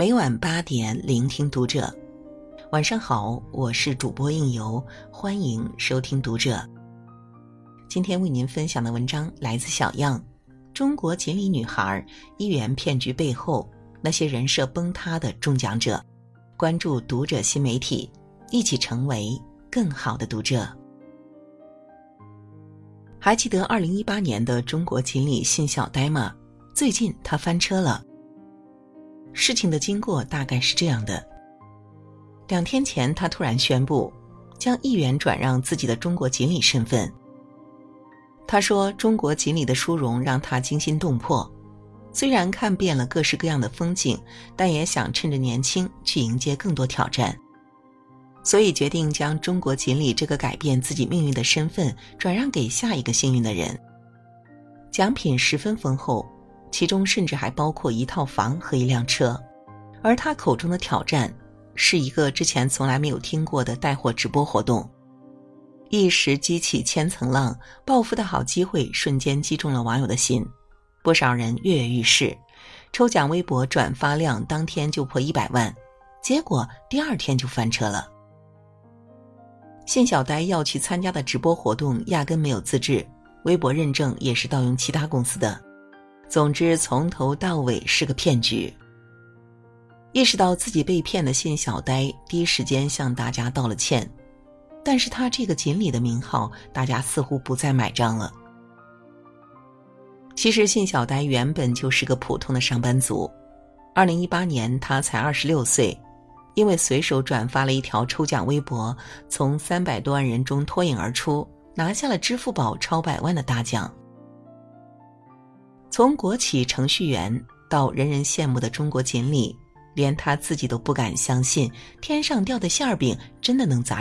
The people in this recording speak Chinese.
每晚八点，聆听读者。晚上好，我是主播应由，欢迎收听读者。今天为您分享的文章来自小样，中国锦鲤女孩一元骗局背后那些人设崩塌的中奖者。关注读者新媒体，一起成为更好的读者。还记得二零一八年的中国锦鲤信小呆吗？最近他翻车了。事情的经过大概是这样的：两天前，他突然宣布将一元转让自己的中国锦鲤身份。他说：“中国锦鲤的殊荣让他惊心动魄，虽然看遍了各式各样的风景，但也想趁着年轻去迎接更多挑战。”所以决定将中国锦鲤这个改变自己命运的身份转让给下一个幸运的人。奖品十分丰厚，其中甚至还包括一套房和一辆车。而他口中的挑战，是一个之前从来没有听过的带货直播活动。一时激起千层浪，暴富的好机会瞬间击中了网友的心，不少人跃跃欲试。抽奖微博转发量当天就破一百万，结果第二天就翻车了。信小呆要去参加的直播活动压根没有自制，微博认证也是盗用其他公司的。总之，从头到尾是个骗局。意识到自己被骗的信小呆第一时间向大家道了歉，但是他这个锦鲤的名号，大家似乎不再买账了。其实，信小呆原本就是个普通的上班族，二零一八年他才二十六岁。因为随手转发了一条抽奖微博，从三百多万人中脱颖而出，拿下了支付宝超百万的大奖。从国企程序员到人人羡慕的中国锦鲤，连他自己都不敢相信，天上掉的馅饼真的能砸中。